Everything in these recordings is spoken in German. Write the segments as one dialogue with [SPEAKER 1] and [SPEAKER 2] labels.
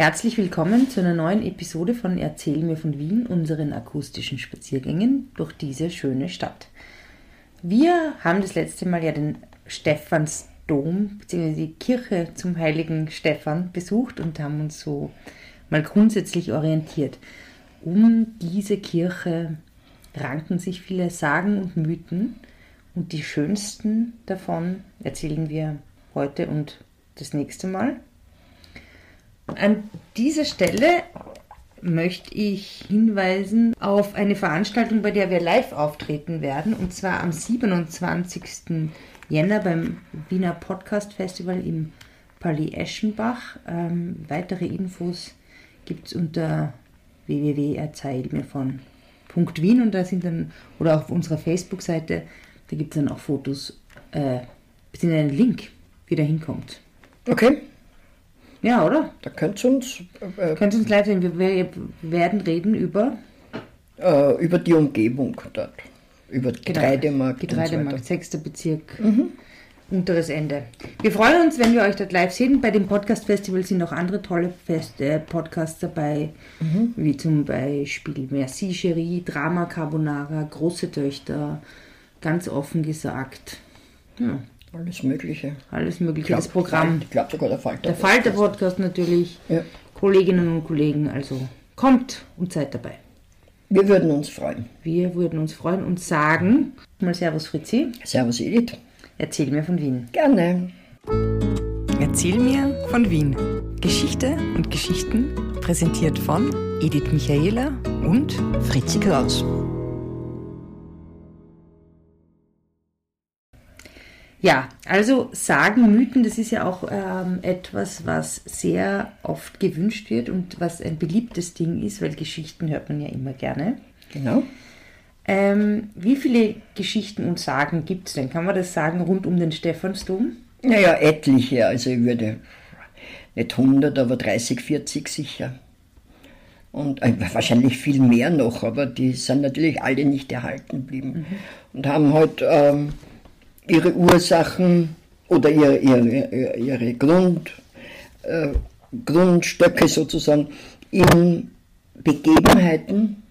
[SPEAKER 1] Herzlich willkommen zu einer neuen Episode von Erzähl mir von Wien, unseren akustischen Spaziergängen durch diese schöne Stadt. Wir haben das letzte Mal ja den Stephansdom bzw. die Kirche zum heiligen Stephan besucht und haben uns so mal grundsätzlich orientiert. Um diese Kirche ranken sich viele Sagen und Mythen und die schönsten davon erzählen wir heute und das nächste Mal. An dieser Stelle möchte ich hinweisen auf eine Veranstaltung, bei der wir live auftreten werden, und zwar am 27. Jänner beim Wiener Podcast Festival im Palais Eschenbach. Ähm, weitere Infos gibt es unter www.erzählmirvon.wien und da sind dann, oder auf unserer Facebook-Seite, da gibt es dann auch Fotos, äh, beziehungsweise einen Link, wie der hinkommt.
[SPEAKER 2] Okay.
[SPEAKER 1] Ja, oder?
[SPEAKER 2] Da könnt ihr uns,
[SPEAKER 1] äh, könnt ihr uns live sehen. Wir, wir werden reden über
[SPEAKER 2] äh, über die Umgebung dort. Über genau. Getreidemarkt.
[SPEAKER 1] Getreidemarkt, so 6. Bezirk. Mhm. Unteres Ende. Wir freuen uns, wenn wir euch dort live sehen. Bei dem Podcast Festival sind auch andere tolle Fest äh, Podcasts dabei, mhm. wie zum Beispiel Merci Cherie, Drama Carbonara, Große Töchter, ganz offen gesagt.
[SPEAKER 2] Ja. Alles Mögliche.
[SPEAKER 1] Alles Mögliche, glaub, das Programm.
[SPEAKER 2] Ich glaube sogar der Falter.
[SPEAKER 1] Der Falter-Podcast natürlich. Ja. Kolleginnen und Kollegen, also kommt und seid dabei.
[SPEAKER 2] Wir würden uns freuen.
[SPEAKER 1] Wir würden uns freuen und sagen, mal Servus Fritzi.
[SPEAKER 2] Servus Edith.
[SPEAKER 1] Erzähl mir von Wien.
[SPEAKER 2] Gerne.
[SPEAKER 1] Erzähl mir von Wien. Geschichte und Geschichten präsentiert von Edith Michaela und Fritzi Kraus. Ja, also Sagen, Mythen, das ist ja auch ähm, etwas, was sehr oft gewünscht wird und was ein beliebtes Ding ist, weil Geschichten hört man ja immer gerne.
[SPEAKER 2] Genau.
[SPEAKER 1] Ähm, wie viele Geschichten und Sagen gibt es denn? Kann man das sagen rund um den Stephansdom?
[SPEAKER 2] Naja, etliche. Also ich würde nicht 100, aber 30, 40 sicher. Und äh, wahrscheinlich viel mehr noch, aber die sind natürlich alle nicht erhalten geblieben. Mhm. Und haben halt ähm, ihre Ursachen oder ihre, ihre, ihre Grund, äh, Grundstöcke sozusagen in Begebenheiten,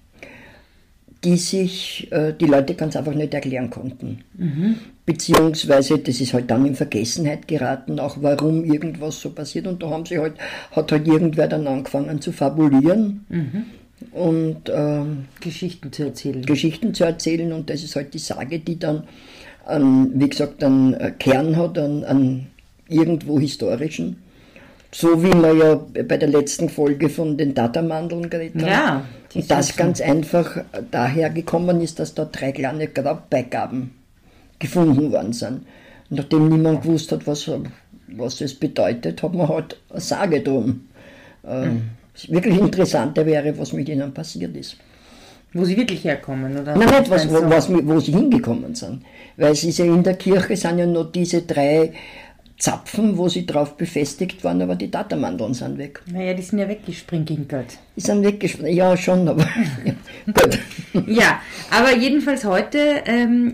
[SPEAKER 2] die sich äh, die Leute ganz einfach nicht erklären konnten. Mhm. Beziehungsweise, das ist halt dann in Vergessenheit geraten, auch warum irgendwas so passiert. Und da haben sie halt, hat halt irgendwer dann angefangen zu fabulieren. Mhm. Und ähm,
[SPEAKER 1] Geschichten zu erzählen.
[SPEAKER 2] Geschichten zu erzählen. Und das ist halt die Sage, die dann an, wie gesagt, einen Kern hat, an, an irgendwo historischen. So wie wir ja bei der letzten Folge von den Datamandeln geredet haben.
[SPEAKER 1] Ja,
[SPEAKER 2] und das ganz einfach daher gekommen ist, dass da drei kleine Grabbeigaben gefunden worden sind. Und nachdem niemand gewusst hat, was, was es bedeutet, hat man halt eine Sage drum. Äh, mhm. Wirklich interessanter wäre, was mit ihnen passiert ist.
[SPEAKER 1] Wo sie wirklich herkommen, oder?
[SPEAKER 2] Nein, nicht, was, wo, was, wo sie hingekommen sind. Weil es ist ja in der Kirche sind ja nur diese drei Zapfen, wo sie drauf befestigt waren, aber die Datamandeln sind weg.
[SPEAKER 1] Naja, die sind ja weggesprinkelt.
[SPEAKER 2] Die sind weggesprinkelt, ja schon, aber gut.
[SPEAKER 1] Ja, aber jedenfalls heute ähm,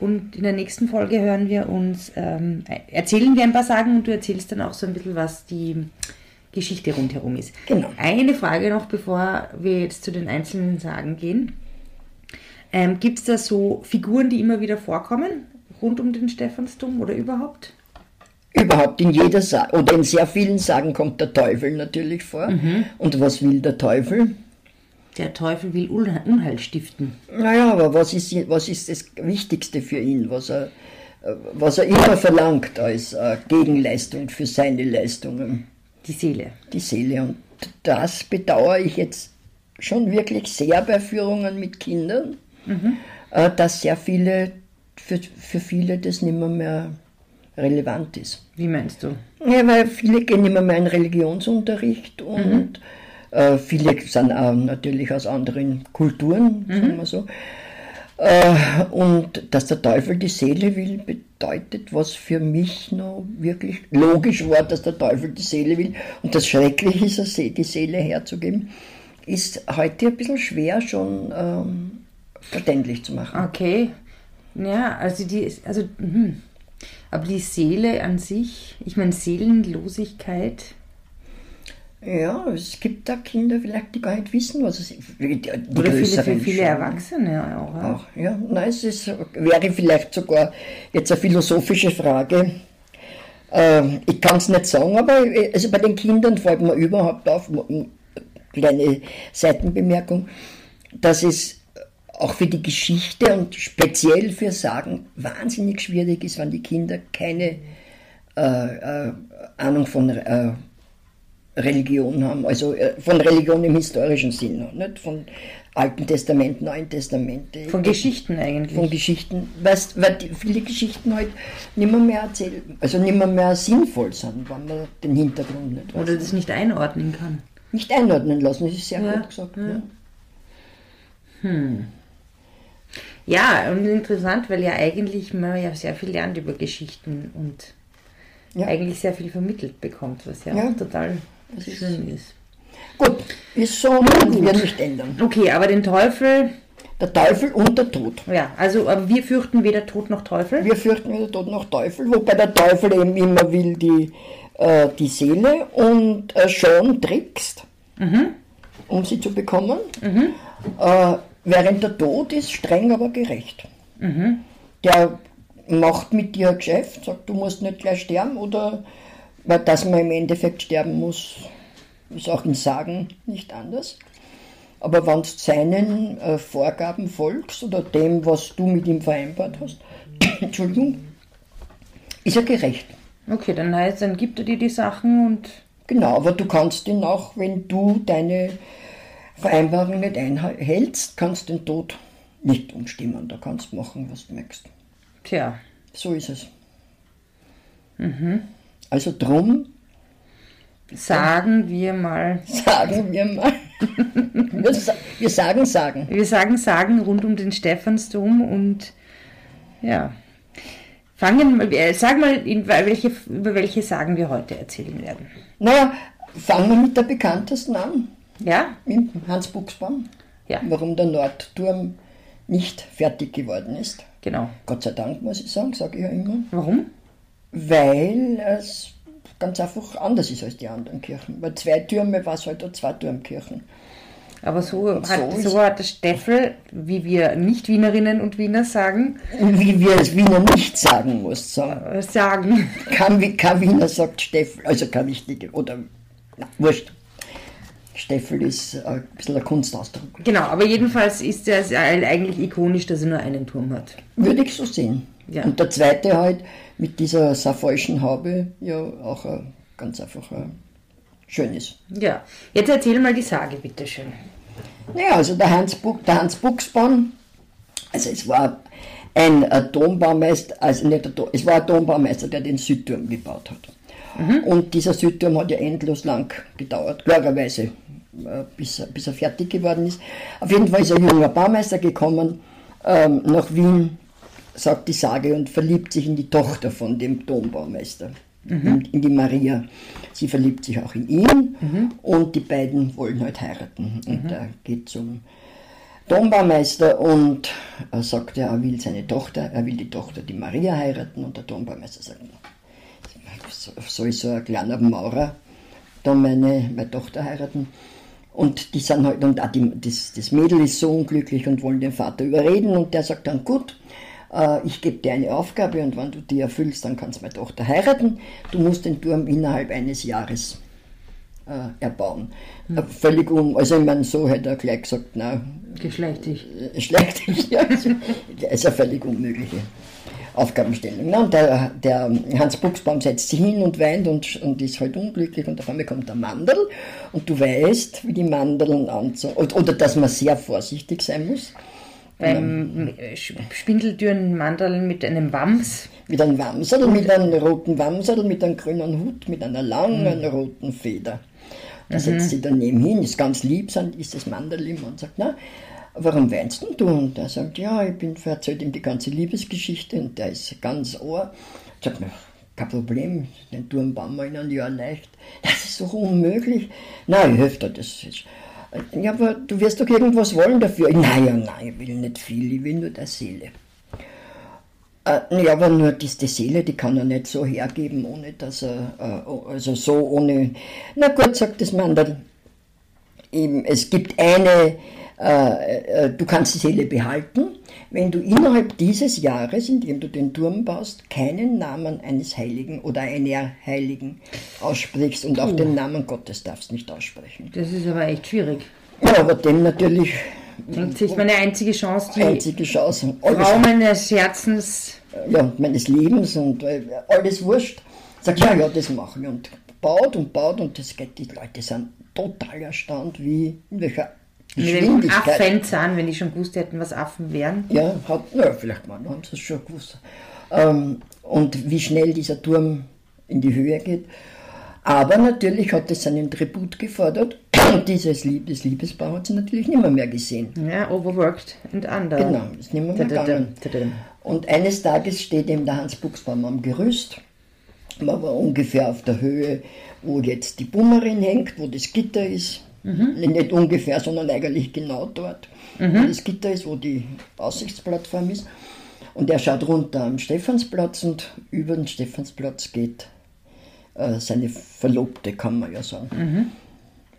[SPEAKER 1] und in der nächsten Folge hören wir uns, ähm, erzählen wir ein paar Sagen und du erzählst dann auch so ein bisschen, was die Geschichte rundherum ist.
[SPEAKER 2] Genau.
[SPEAKER 1] Eine Frage noch, bevor wir jetzt zu den einzelnen Sagen gehen. Ähm, Gibt es da so Figuren, die immer wieder vorkommen, rund um den Stephansdom oder überhaupt?
[SPEAKER 2] Überhaupt in jeder Sa oder in sehr vielen Sagen kommt der Teufel natürlich vor. Mhm. Und was will der Teufel?
[SPEAKER 1] Der Teufel will Unheil stiften.
[SPEAKER 2] Naja, aber was ist, was ist das Wichtigste für ihn, was er, was er immer verlangt als äh, Gegenleistung für seine Leistungen?
[SPEAKER 1] Die Seele.
[SPEAKER 2] Die Seele. Und das bedauere ich jetzt schon wirklich sehr bei Führungen mit Kindern, mhm. Äh, dass sehr viele, für, für viele das nicht mehr, mehr relevant ist.
[SPEAKER 1] Wie meinst du?
[SPEAKER 2] Ja, weil viele gehen nicht mehr, mehr in Religionsunterricht und mhm. äh, viele sind auch natürlich aus anderen Kulturen, mhm. sagen wir so. Äh, und dass der Teufel die Seele will, bedeutet, was für mich noch wirklich logisch war, dass der Teufel die Seele will. Und das Schreckliche ist, die Seele herzugeben, ist heute ein bisschen schwer schon ähm, verständlich zu machen.
[SPEAKER 1] Okay. Ja, also die, also, hm. aber die Seele an sich, ich meine Seelenlosigkeit.
[SPEAKER 2] Ja, es gibt da Kinder vielleicht, die gar nicht wissen, was es ist.
[SPEAKER 1] Oder viele, viele
[SPEAKER 2] schon.
[SPEAKER 1] Erwachsene auch. ja.
[SPEAKER 2] Auch, ja. Nein, es ist, wäre vielleicht sogar jetzt eine philosophische Frage. Ähm, ich kann es nicht sagen, aber äh, also bei den Kindern fällt mir überhaupt auf, kleine Seitenbemerkung, dass es auch für die Geschichte und speziell für Sagen wahnsinnig schwierig ist, wenn die Kinder keine äh, äh, Ahnung von äh, Religion haben, also äh, von Religion im historischen Sinn, nicht von Alten Testament, Neuen Testament.
[SPEAKER 1] Von Geschichten eigentlich.
[SPEAKER 2] Von Geschichten, weißt, weil viele Geschichten halt nicht mehr, mehr erzählen, also nicht mehr, mehr sinnvoll sind, wenn man den Hintergrund nicht weiß.
[SPEAKER 1] Oder das nicht einordnen kann.
[SPEAKER 2] Nicht einordnen lassen, das ist sehr
[SPEAKER 1] Ja,
[SPEAKER 2] gut gesagt.
[SPEAKER 1] ja.
[SPEAKER 2] Ja.
[SPEAKER 1] Ja, und interessant, weil ja eigentlich man ja sehr viel lernt über Geschichten und
[SPEAKER 2] Ja.
[SPEAKER 1] eigentlich sehr viel vermittelt bekommt, was ja,
[SPEAKER 2] Ja.
[SPEAKER 1] auch total
[SPEAKER 2] Das ist-
[SPEAKER 1] schön ist.
[SPEAKER 2] Gut, ist so und wird nicht ändern.
[SPEAKER 1] Okay, aber den Teufel,
[SPEAKER 2] Der Teufel und der Tod.
[SPEAKER 1] ja, also aber wir fürchten weder Tod noch Teufel.
[SPEAKER 2] Wir fürchten weder Tod noch Teufel, wobei der Teufel eben immer will die, äh, die Seele und äh, schon trickst, um sie zu bekommen. Äh, während der Tod ist streng, aber gerecht. Der macht mit dir ein Geschäft, sagt, du musst nicht gleich sterben oder weil dass man im Endeffekt sterben muss, ist auch in Sagen nicht anders. Aber wenn du seinen äh, Vorgaben folgst oder dem, was du mit ihm vereinbart hast, Entschuldigung, ist er gerecht.
[SPEAKER 1] Okay, dann heißt, dann gibt er dir die Sachen und
[SPEAKER 2] Genau, aber du kannst ihn auch, wenn du deine Vereinbarung nicht einhältst, kannst den Tod nicht umstimmen. Da kannst du machen, was du möchtest.
[SPEAKER 1] tja,
[SPEAKER 2] So ist es. Also drum
[SPEAKER 1] sagen wir mal,
[SPEAKER 2] sagen wir mal, wir, sa- wir sagen sagen.
[SPEAKER 1] wir sagen Sagen rund um den Stephansdom und ja. Fangen, äh, sag mal, welche, über welche Sagen wir heute erzählen werden.
[SPEAKER 2] Naja, fangen wir mit der bekanntesten an,
[SPEAKER 1] Ja?
[SPEAKER 2] mit Hans Buchsbaum.
[SPEAKER 1] Ja,
[SPEAKER 2] Warum der Nordturm nicht fertig geworden ist.
[SPEAKER 1] genau.
[SPEAKER 2] Gott sei Dank, muss ich sagen, sage ich ja immer.
[SPEAKER 1] Warum?
[SPEAKER 2] Weil es ganz einfach anders ist als die anderen Kirchen. Weil zwei Türme war es halt eine Zweiturmkirchen.
[SPEAKER 1] Aber so,
[SPEAKER 2] so
[SPEAKER 1] hat,
[SPEAKER 2] ist-
[SPEAKER 1] so hat der Steffel, wie wir Nicht-Wienerinnen und Wiener sagen,
[SPEAKER 2] Wie wir es Wiener nicht sagen muss, sagen.
[SPEAKER 1] äh, sagen.
[SPEAKER 2] Kein, kein Wiener sagt Steffel, also kein wichtiger, oder, na, wurscht. Steffel ist äh, ein bisschen ein Kunstausdruck.
[SPEAKER 1] Genau, aber jedenfalls ist es eigentlich ikonisch, dass er nur einen Turm hat.
[SPEAKER 2] Würde ich so sehen.
[SPEAKER 1] Ja.
[SPEAKER 2] Und der zweite halt mit dieser safeuischen Haube, ja auch äh, ganz einfach äh, schön ist.
[SPEAKER 1] Ja, jetzt erzähl mal die Sage, bitteschön.
[SPEAKER 2] Naja, also der Hans, Buch, der Hans Buchsbaum, also es war ein Dombaumeister, also nicht ein, Dom- es war ein Dombaumeister, der den Südturm gebaut hat. Und dieser Südturm hat ja endlos lang gedauert, klarerweise, äh, bis, er- bis er fertig geworden ist. Auf jeden Fall ist ein junger Baumeister gekommen ähm, nach Wien, sagt die Sage, und verliebt sich in die Tochter von dem Dombaumeister, in, in die Maria. Sie verliebt sich auch in ihn. Und die beiden wollen halt heiraten. Und er geht zum Dombaumeister und er sagt, er will seine Tochter, er will die Tochter, die Maria heiraten. Und der Dombaumeister sagt, so- soll so ein kleiner Maurer. Da meine, meine Tochter heiraten? Und die sind halt, und die, das, das Mädel ist so unglücklich und wollen den Vater überreden. Und der sagt dann, gut, äh, ich gebe dir eine Aufgabe und wenn du die erfüllst, dann kannst du meine Tochter heiraten. Du musst den Turm innerhalb eines Jahres äh, erbauen. Äh, völlig um, also ich meine, so hätte er gleich gesagt, na,
[SPEAKER 1] Geschlechtlich.
[SPEAKER 2] äh, schlecht ist. Ja, das ist eine völlig unmögliche Aufgabenstellung. Na, und der, der Hans Buchsbaum setzt sich hin und weint und, und ist halt unglücklich und auf einmal kommt der Mandel und du weißt, wie die Mandeln anzo oder, oder dass man sehr vorsichtig sein muss.
[SPEAKER 1] Beim äh, Sch- Spindeltüren Mandeln mit einem Wams.
[SPEAKER 2] Mit einem Wamsel, mit einem roten Wamsel, mit einem grünen Hut, mit einer langen roten Feder. Da setzt sie daneben hin, ist ganz lieb, ist das Mandel ihm und sagt, na, warum weinst denn du? Und er sagt, ja, ich bin erzählt ihm die ganze Liebesgeschichte und der ist ganz ohr. Sagt, na, kein Problem, den Turm bauen wir in einem Jahr leicht. Das ist doch unmöglich. Nein, ich helfe dir, das ist... Ja, aber du wirst doch irgendwas wollen dafür. Nein, ja, nein, ich will nicht viel, ich will nur der Seele. Äh, ja, aber nur die, die Seele, die kann er nicht so hergeben, ohne dass er, äh, also so ohne, na gut, sagt das Mandel, eben, es gibt eine, du kannst die Seele behalten, wenn du innerhalb dieses Jahres, in dem du den Turm baust, keinen Namen eines Heiligen oder einer Heiligen aussprichst und auch den Namen Gottes darfst nicht aussprechen.
[SPEAKER 1] Das ist aber echt schwierig.
[SPEAKER 2] Ja, aber dem natürlich.
[SPEAKER 1] Denkt sich meine einzige Chance, die
[SPEAKER 2] einzige Chance.
[SPEAKER 1] Frau meines Herzens.
[SPEAKER 2] Ja, meines Lebens und äh, alles wurscht. Sagt, ja, ja, das mache ich. Und baut und baut und das geht. Die Leute sind total erstaunt, wie, in welcher
[SPEAKER 1] mit Affen sind, wenn die schon gewusst hätten, was Affen wären.
[SPEAKER 2] Ja, hat, ja vielleicht mal, haben sie es schon gewusst. Ähm, und wie schnell dieser Turm in die Höhe geht. Aber natürlich hat es seinen Tribut gefordert. Und dieses Lieb das Liebespaar hat sie natürlich nicht mehr, mehr gesehen.
[SPEAKER 1] Ja, overworked and under.
[SPEAKER 2] Genau, ist nicht mehr, mehr gegangen. Und eines Tages steht eben der Hans Buchsbaum am Gerüst. Man war ungefähr auf der Höhe, wo jetzt die Bummerin hängt, wo das Gitter ist. Mhm. Nicht ungefähr, sondern eigentlich genau dort, mhm. wo das Gitter ist, wo die Aussichtsplattform ist. Und er schaut runter am Stephansplatz und über den Stephansplatz geht äh, seine Verlobte, kann man ja sagen. Mhm.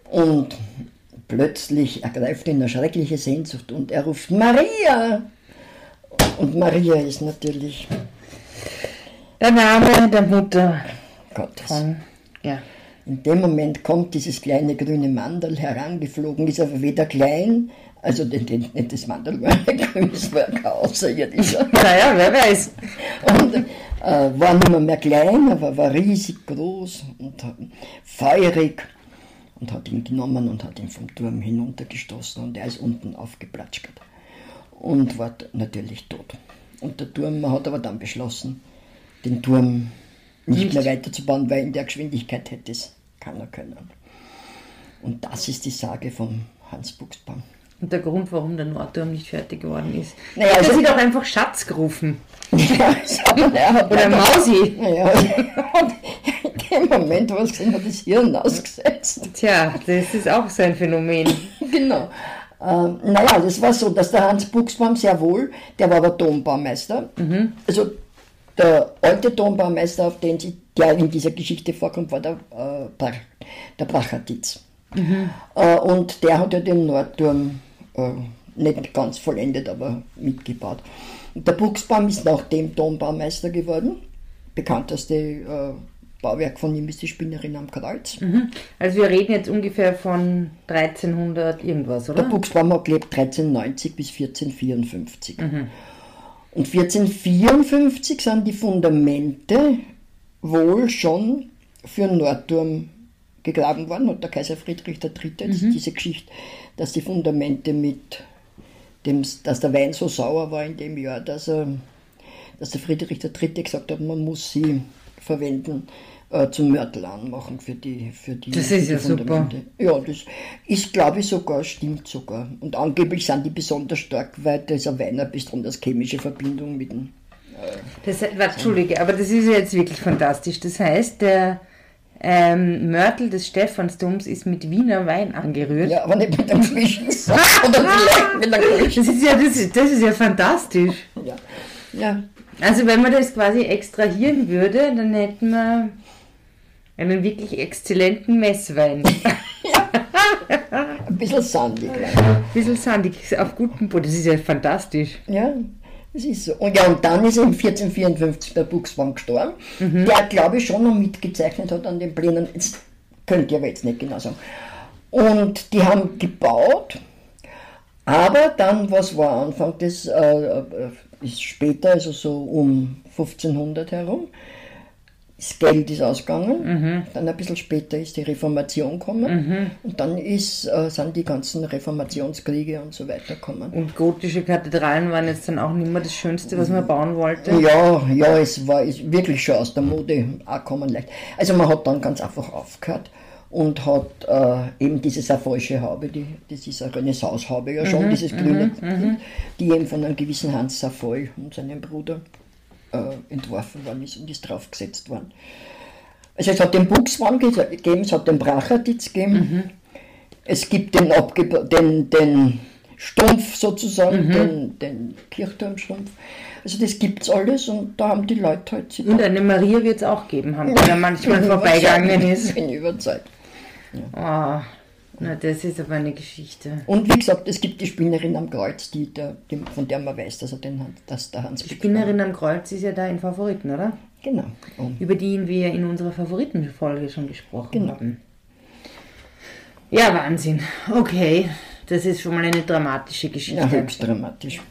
[SPEAKER 2] Und plötzlich ergreift ihn eine schreckliche Sehnsucht und er ruft Maria! Und Maria ist natürlich
[SPEAKER 1] der Name der Mutter
[SPEAKER 2] Gottes. Von, ja. In dem Moment kommt dieses kleine grüne Mandel herangeflogen, ist aber weder klein, also den, den, den, das Mandel war ein grünes Werk außerirdischer.
[SPEAKER 1] naja, wer weiß.
[SPEAKER 2] Und äh, war nicht mehr, mehr klein, aber war riesig groß und feurig und hat ihn genommen und hat ihn vom Turm hinuntergestoßen und er ist unten aufgeplatscht und war natürlich tot. Und der Turm hat aber dann beschlossen, den Turm nicht, nicht. mehr weiterzubauen, weil in der Geschwindigkeit hätte es keiner können. Und das ist die Sage von Hans Buchsbaum.
[SPEAKER 1] Und der Grund, warum der Nordturm nicht fertig geworden ist. Naja, also, sie doch einfach Schatz gerufen.
[SPEAKER 2] Ja,
[SPEAKER 1] hat Oder Mausi.
[SPEAKER 2] Und in dem Moment, wo gesehen hat, das Hirn ausgesetzt.
[SPEAKER 1] Tja, das ist auch so ein Phänomen.
[SPEAKER 2] genau. Ähm, naja, das war so, dass der Hans Buchsbaum sehr wohl, der war aber Dombaumeister. Mhm. Also der alte Dombaumeister, auf den sie der in dieser Geschichte vorkommt, war der, äh, der Brachatitz. Mhm. Äh, und der hat ja den Nordturm äh, nicht ganz vollendet, aber mitgebaut. Der Buchsbaum ist nach dem Dombaumeister geworden. Bekannteste äh, Bauwerk von ihm ist die Spinnerin am Kreuz.
[SPEAKER 1] Mhm. Also wir reden jetzt ungefähr von 1300 irgendwas, oder?
[SPEAKER 2] Der Buchsbaum hat gelebt 1390 bis 1454. Mhm. Und 1454 sind die Fundamente wohl schon für den Nordturm gegraben worden, hat der Kaiser Friedrich III. Mhm. diese Geschichte, dass die Fundamente mit dem, dass der Wein so sauer war in dem Jahr, dass, er, dass der Friedrich III. gesagt hat, man muss sie verwenden äh, zum Mörtel anmachen für die für die
[SPEAKER 1] Das ist
[SPEAKER 2] die
[SPEAKER 1] ja Fundamente.
[SPEAKER 2] super. Ja, das ist glaube ich sogar, stimmt sogar. Und angeblich sind die besonders stark, weil dieser Wein eine besonders chemische Verbindung mit dem
[SPEAKER 1] das, Entschuldige, aber das ist jetzt wirklich fantastisch. Das heißt, der ähm, Mörtel des Stephansdoms ist mit Wiener Wein angerührt.
[SPEAKER 2] Ja, aber nicht mit dem frischen Oder
[SPEAKER 1] vielleicht mit der Das ist ja, das ist, das ist ja fantastisch.
[SPEAKER 2] Ja. ja.
[SPEAKER 1] Also wenn man das quasi extrahieren würde, dann hätten wir einen wirklich exzellenten Messwein.
[SPEAKER 2] Ein bisschen sandig.
[SPEAKER 1] Ein bisschen sandig, auf gutem Boden. Das ist ja fantastisch.
[SPEAKER 2] Ja, das ist so. Und ja, und dann ist im 1454 der Buchsbaum gestorben, mhm. der glaube ich schon noch mitgezeichnet hat an den Plänen. Jetzt könnt ihr aber jetzt nicht genau sagen. Und die haben gebaut, aber dann, was war Anfang des, äh, äh ist später, also so um 1500 herum, das Geld ist ausgegangen, mhm. dann ein bisschen später ist die Reformation gekommen mhm. und dann ist, äh, sind die ganzen Reformationskriege und so weiter gekommen.
[SPEAKER 1] Und gotische Kathedralen waren jetzt dann auch nicht mehr das Schönste, was man bauen wollte?
[SPEAKER 2] Ja, ja, es war ist wirklich schon aus der Mode auch kommen leicht. Also man hat dann ganz einfach aufgehört und hat äh, eben diese Savoysche Haube, die, das ist eine Renaissance-Haube ja schon, mhm. dieses grüne, mhm, mhm. die eben von einem gewissen Hans Savoy und seinem Bruder äh, entworfen worden ist und ist draufgesetzt worden. Also es hat den Buchsmann gegeben, es hat den Brachatitz gegeben, mhm. es gibt den, den, den Stumpf sozusagen, den, den Kirchturmstumpf. Also das gibt's alles und da haben die Leute halt sich
[SPEAKER 1] Und eine Maria wird es auch geben, haben die da manchmal vorbeigegangen ist.
[SPEAKER 2] Bin überzeugt.
[SPEAKER 1] Oh, na, das ist aber eine Geschichte.
[SPEAKER 2] Und wie gesagt, es gibt die Spinnerin am Kreuz, die, der, die, von der man weiß, dass, er den, hat- dass der Hans
[SPEAKER 1] Die Spinnerin am Kreuz ist ja da in Favoriten, oder?
[SPEAKER 2] Genau. Und
[SPEAKER 1] Über die wir in unserer Favoritenfolge schon gesprochen
[SPEAKER 2] Genau.
[SPEAKER 1] haben. Ja, Wahnsinn. Okay, das ist schon mal eine dramatische Geschichte.
[SPEAKER 2] ja, höchst dramatisch.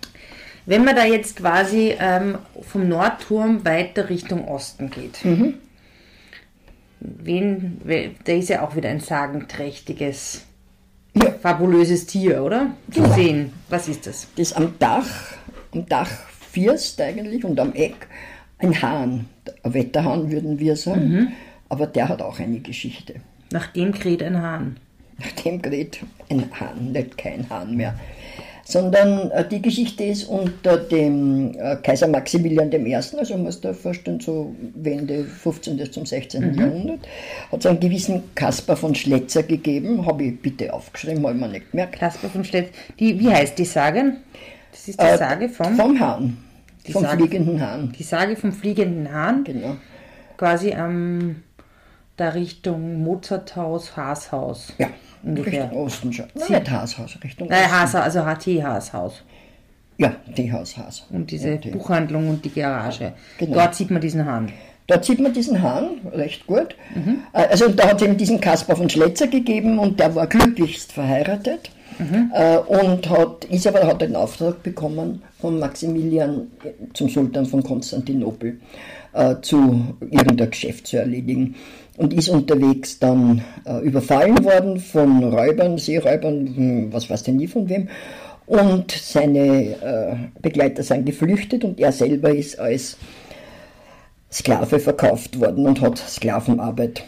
[SPEAKER 1] Wenn man da jetzt quasi ähm, vom Nordturm weiter Richtung Osten geht,
[SPEAKER 2] Mhm.
[SPEAKER 1] Wen, we- da ist ja auch wieder ein sagenträchtiges,
[SPEAKER 2] Ja.
[SPEAKER 1] fabulöses Tier, oder? Zu
[SPEAKER 2] Genau.
[SPEAKER 1] sehen. Was ist das?
[SPEAKER 2] Das am Dach, am Dach First eigentlich und am Eck ein Hahn. Ein Wetterhahn würden wir sagen.
[SPEAKER 1] Mhm.
[SPEAKER 2] Aber der hat auch eine Geschichte.
[SPEAKER 1] Nach dem kräht ein Hahn.
[SPEAKER 2] Nach dem gerät ein Hahn, nicht kein Hahn mehr. Sondern äh, die Geschichte ist unter dem äh, Kaiser Maximilian I., also man muss da vorstellen, so Wende 15. zum 16. Jahrhundert, hat es einen gewissen Kaspar von Schletzer gegeben, habe ich bitte aufgeschrieben, habe ich mir nicht gemerkt.
[SPEAKER 1] Kasper vom Stett. Die, wie heißt die Sage? Das ist die
[SPEAKER 2] Äh,
[SPEAKER 1] Sage vom,
[SPEAKER 2] Vom Hahn, vom
[SPEAKER 1] Sage-
[SPEAKER 2] fliegenden Hahn.
[SPEAKER 1] die Sage vom fliegenden Hahn.
[SPEAKER 2] Genau.
[SPEAKER 1] Quasi am, da Richtung Mozarthaus, Haashaus.
[SPEAKER 2] Ja,
[SPEAKER 1] Ungefähr.
[SPEAKER 2] Richtung Osten schon. Nein, nicht Haashaus, Richtung
[SPEAKER 1] Nein,
[SPEAKER 2] Osten.
[SPEAKER 1] Haashaus, also HT Haashaus.
[SPEAKER 2] Ja, Teehaus, Haas.
[SPEAKER 1] Und diese
[SPEAKER 2] Tee.
[SPEAKER 1] Buchhandlung und die Garage.
[SPEAKER 2] Genau.
[SPEAKER 1] Dort sieht man diesen Hahn.
[SPEAKER 2] Dort sieht man diesen Hahn recht gut. Äh, Also da hat es eben diesen Kaspar von Schletzer gegeben und der war glücklichst verheiratet äh, und hat, ist aber, hat einen Auftrag bekommen von Maximilian äh, zum Sultan von Konstantinopel äh, zu irgendein Geschäft zu erledigen und ist unterwegs dann äh, überfallen worden von Räubern, Seeräubern, hm, was weiß denn nie von wem. Und seine äh, Begleiter sind geflüchtet und er selber ist als Sklave verkauft worden und hat Sklavenarbeit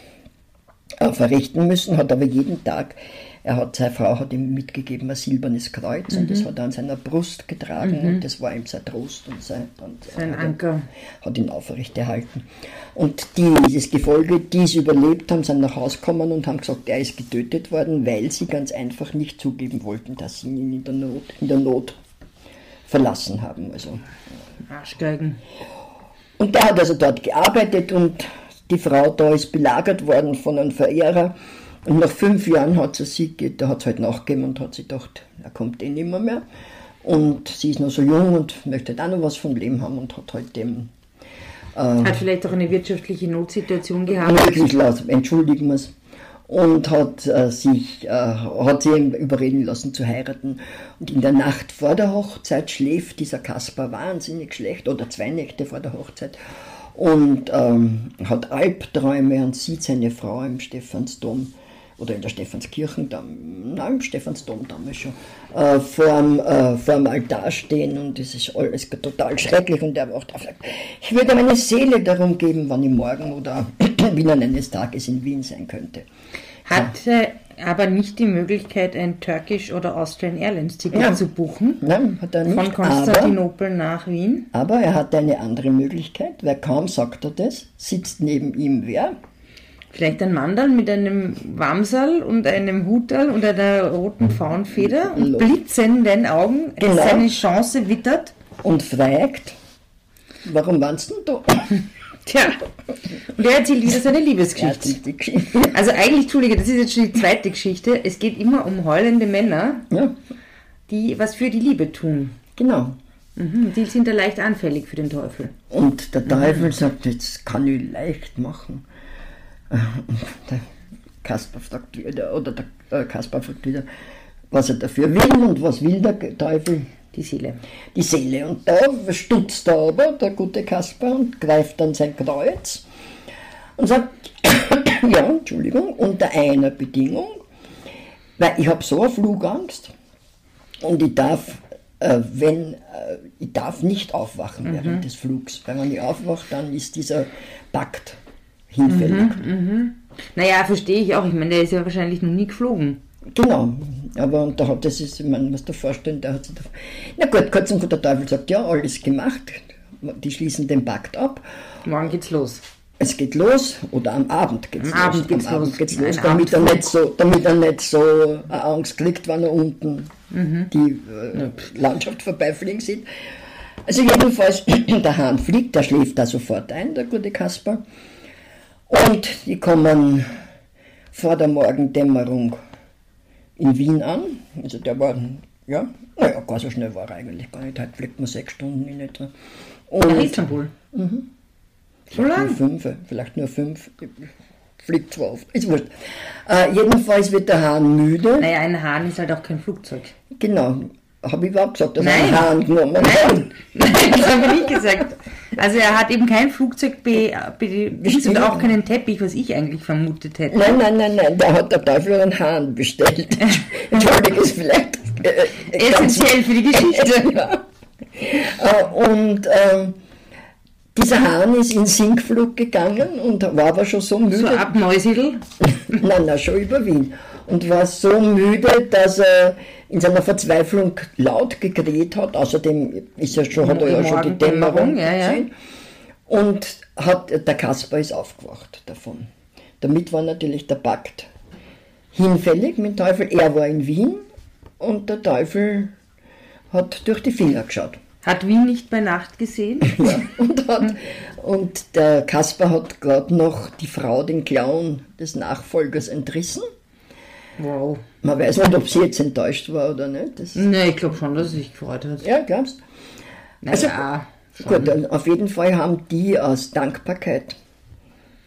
[SPEAKER 2] verrichten müssen, hat aber jeden Tag, er hat, seine Frau hat ihm mitgegeben ein silbernes Kreuz und das hat er an seiner Brust getragen und das war ihm sein Trost und sein, und
[SPEAKER 1] Sein Anker.
[SPEAKER 2] hat ihn aufrechterhalten. Und die, dieses Gefolge, die es überlebt haben, sind nach Hause gekommen und haben gesagt, er ist getötet worden, weil sie ganz einfach nicht zugeben wollten, dass sie ihn in der Not, in der Not verlassen haben. Also
[SPEAKER 1] Arschgeigen.
[SPEAKER 2] und der hat also dort gearbeitet und die Frau da ist belagert worden von einem Verehrer. Und nach fünf Jahren hat sie sich, da hat sie halt nachgegeben und hat sie gedacht, er kommt eh nimmer mehr. Und sie ist noch so jung und möchte halt auch noch was vom Leben haben und hat halt dem
[SPEAKER 1] Hat vielleicht auch eine wirtschaftliche Notsituation gehabt.
[SPEAKER 2] möglichst laut, entschuldigen wir es. Und hat äh, sich, äh, hat sie überreden lassen zu heiraten. Und in der Nacht vor der Hochzeit schläft dieser Kaspar wahnsinnig schlecht, oder zwei Nächte vor der Hochzeit. Und ähm, hat Albträume und sieht seine Frau im Stephansdom oder in der Stephanskirche, da, nein, im Stephansdom damals schon, äh, vorm, äh, vorm Altar stehen und es ist alles total schrecklich und er auf und sagt, ich würde meine Seele darum geben, wann ich morgen oder binnen eines Tages in Wien sein könnte.
[SPEAKER 1] Hatte aber nicht die Möglichkeit, ein Turkish oder Austrian Airlines Ticket
[SPEAKER 2] Ja.
[SPEAKER 1] zu buchen.
[SPEAKER 2] Nein, hat er nicht,
[SPEAKER 1] Von
[SPEAKER 2] aber,
[SPEAKER 1] Konstantinopel nach Wien.
[SPEAKER 2] aber er hatte eine andere Möglichkeit, weil kaum sagt er das, sitzt neben ihm wer?
[SPEAKER 1] Vielleicht ein Mandal mit einem Wamsal und einem Hutal und einer roten Faunfeder und
[SPEAKER 2] Lo-
[SPEAKER 1] blitzenden Augen
[SPEAKER 2] Genau.
[SPEAKER 1] seine Chance wittert.
[SPEAKER 2] und fragt, warum warst du da?
[SPEAKER 1] Tja, und er erzählt wieder seine Liebesgeschichte. Also eigentlich, Entschuldige, das ist jetzt schon die zweite Geschichte. Es geht immer um heulende Männer,
[SPEAKER 2] Ja,
[SPEAKER 1] die was für die Liebe tun.
[SPEAKER 2] genau.
[SPEAKER 1] Mhm, die sind da leicht anfällig für den Teufel.
[SPEAKER 2] Und der Teufel sagt, jetzt kann ich leicht machen. Der Kaspar fragt wieder, oder der äh, Kaspar fragt wieder, was er dafür will und was will der Teufel?
[SPEAKER 1] Die Seele.
[SPEAKER 2] Die Seele. Und da stutzt er aber, der gute Kaspar, und greift dann sein Kreuz und sagt, ja, Entschuldigung, unter einer Bedingung, weil ich habe so eine Flugangst und ich darf, äh, wenn, äh, ich darf nicht aufwachen während des Flugs, weil wenn ich aufwache, dann ist dieser Pakt hinfällig.
[SPEAKER 1] Naja, verstehe ich auch. Ich meine, der ist ja wahrscheinlich noch nie geflogen.
[SPEAKER 2] Genau, aber und da hat das ist, ich meine, was du vorstellen, der hat sich da, na gut, kurz und gut, der Teufel sagt, ja, alles gemacht, die schließen den Pakt ab,
[SPEAKER 1] Morgen geht's los.
[SPEAKER 2] es geht los, oder am Abend geht's
[SPEAKER 1] Am
[SPEAKER 2] los.
[SPEAKER 1] Abend geht's
[SPEAKER 2] am
[SPEAKER 1] los.
[SPEAKER 2] Abend geht's los, damit er, nicht so, damit er nicht so eine Angst kriegt, wenn er unten die äh, Landschaft vorbeifliegen sieht. Also jedenfalls, der Hahn fliegt, der schläft da sofort ein, der gute Kasper. Und die kommen vor der Morgendämmerung in Wien an. Also der war, ja, naja, gar so schnell war er eigentlich gar nicht. Heute fliegt man sechs Stunden in etwa.
[SPEAKER 1] Nach
[SPEAKER 2] Und
[SPEAKER 1] Istanbul. So
[SPEAKER 2] vielleicht
[SPEAKER 1] lang?
[SPEAKER 2] nur fünf, vielleicht nur fünf. Fliegt zwar oft, ist wurscht. Äh, jedenfalls wird der Hahn müde.
[SPEAKER 1] Naja, ein Hahn ist halt auch kein Flugzeug.
[SPEAKER 2] Genau. Habe ich überhaupt gesagt, dass
[SPEAKER 1] Nein.
[SPEAKER 2] einen Hahn genommen hat?
[SPEAKER 1] Nein, das habe ich nicht gesagt. Also er hat eben kein Flugzeug be, be, und auch keinen Teppich, was ich eigentlich vermutet hätte.
[SPEAKER 2] Nein, nein, nein, nein, da hat der Teufel einen Hahn bestellt. Entschuldige, ist vielleicht äh,
[SPEAKER 1] Essentiell für die Geschichte.
[SPEAKER 2] ja. Äh, Und ähm, dieser Hahn ist in Sinkflug gegangen und war aber schon so müde.
[SPEAKER 1] So ab Neusiedl.
[SPEAKER 2] nein, nein, schon über Wien. Und war so müde, dass er in seiner Verzweiflung laut gekräht hat. Außerdem ist er schon, hat er ja schon die Dämmerung
[SPEAKER 1] ja, ja.
[SPEAKER 2] gesehen. Und hat, der Kasper ist aufgewacht davon. Damit war natürlich der Pakt hinfällig mit dem Teufel. Er war in Wien und der Teufel hat durch die Finger geschaut.
[SPEAKER 1] Hat Wien nicht bei Nacht gesehen?
[SPEAKER 2] Ja, und, hat, und der Kasper hat gerade noch die Frau, den Clown des Nachfolgers, entrissen.
[SPEAKER 1] Wow.
[SPEAKER 2] Man weiß nicht, ob sie jetzt enttäuscht war oder nicht. Das,
[SPEAKER 1] Nee, ich glaube schon, dass er sich gefreut hat.
[SPEAKER 2] ja, glaubst
[SPEAKER 1] Naja,
[SPEAKER 2] Gut, dann auf jeden Fall haben die aus Dankbarkeit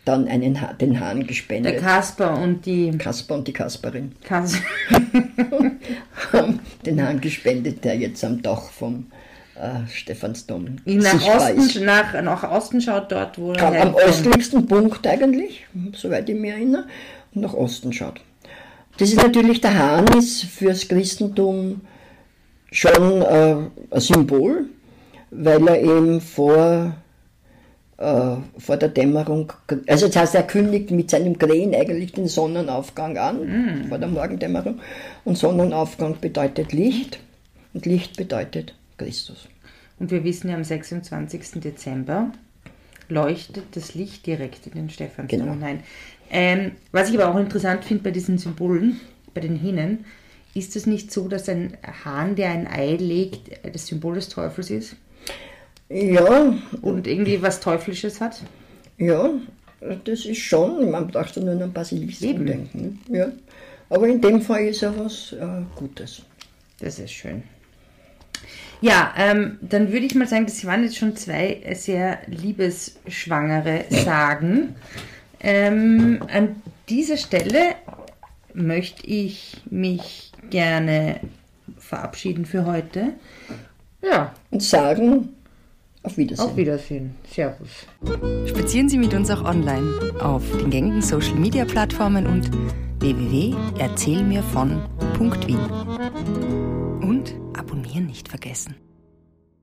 [SPEAKER 2] dann einen ha den Hahn
[SPEAKER 1] der
[SPEAKER 2] gespendet.
[SPEAKER 1] Kasper und die
[SPEAKER 2] Kasper und die Kasperin
[SPEAKER 1] Kas
[SPEAKER 2] haben den Hahn gespendet, der jetzt am Dach vom äh, Stephansdom
[SPEAKER 1] nach. Osten, nach, nach Osten schaut dort, wo er
[SPEAKER 2] am östlichsten Punkt eigentlich, soweit ich mich erinnere, und nach Osten schaut. Das ist natürlich, der Hahn ist fürs Christentum schon äh, ein Symbol, weil er eben vor, äh, vor der Dämmerung, also das heißt, er kündigt mit seinem Krähen eigentlich den Sonnenaufgang an, vor der Morgendämmerung. Und Sonnenaufgang bedeutet Licht und Licht bedeutet Christus.
[SPEAKER 1] Und wir wissen ja, am 26. Dezember leuchtet das Licht direkt in den Stephansdom
[SPEAKER 2] Genau.
[SPEAKER 1] hinein. Ähm, was ich aber auch interessant finde bei diesen Symbolen, bei den Hinnen, ist es nicht so, dass ein Hahn, der ein Ei legt, das Symbol des Teufels ist
[SPEAKER 2] Ja,
[SPEAKER 1] und irgendwie was Teuflisches hat?
[SPEAKER 2] Ja, das ist schon, man darf da nur an Basilisken denken. Ja. Aber in dem Fall ist ja was äh, Gutes.
[SPEAKER 1] Das ist schön. Ja, ähm, dann würde ich mal sagen, das waren jetzt schon zwei sehr liebesschwangere Sagen. Ähm, an dieser Stelle möchte ich mich gerne verabschieden für heute. Ja,
[SPEAKER 2] Und sagen, auf Wiedersehen.
[SPEAKER 1] auf Wiedersehen. Servus.
[SPEAKER 3] Spazieren Sie mit uns auch online auf den gängigen Social Media Plattformen und www.erzählmirvon.wien. Und abonnieren nicht vergessen.